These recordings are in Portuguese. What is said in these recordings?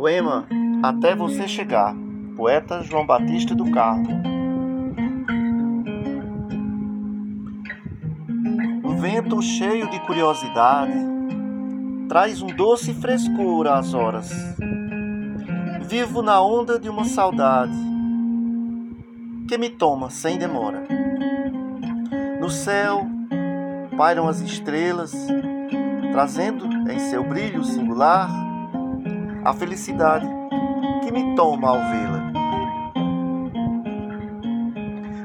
Poema Até Você Chegar, poeta João Batista do Carmo. O vento cheio de curiosidade traz um doce frescura às horas. Vivo na onda de uma saudade que me toma sem demora. No céu pairam as estrelas, trazendo em seu brilho singular a felicidade que me toma ao vê-la.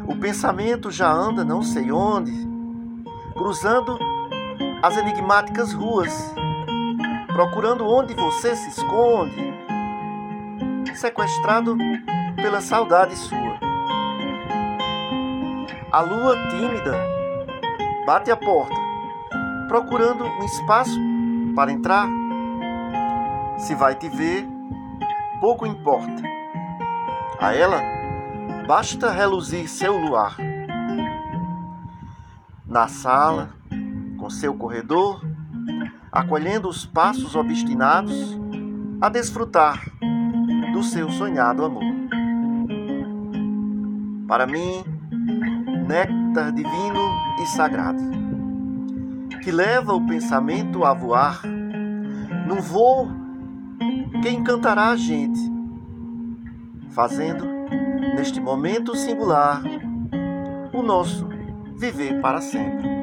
O pensamento já anda não sei onde, cruzando as enigmáticas ruas, procurando onde você se esconde, sequestrado pela saudade sua. A lua tímida bate a porta, procurando um espaço para entrar se vai te ver, pouco importa. A ela basta reluzir seu luar. Na sala, com seu corredor, acolhendo os passos obstinados a desfrutar do seu sonhado amor. Para mim, néctar divino e sagrado, que leva o pensamento a voar num voo que encantará a gente, fazendo, neste momento singular, o nosso viver para sempre.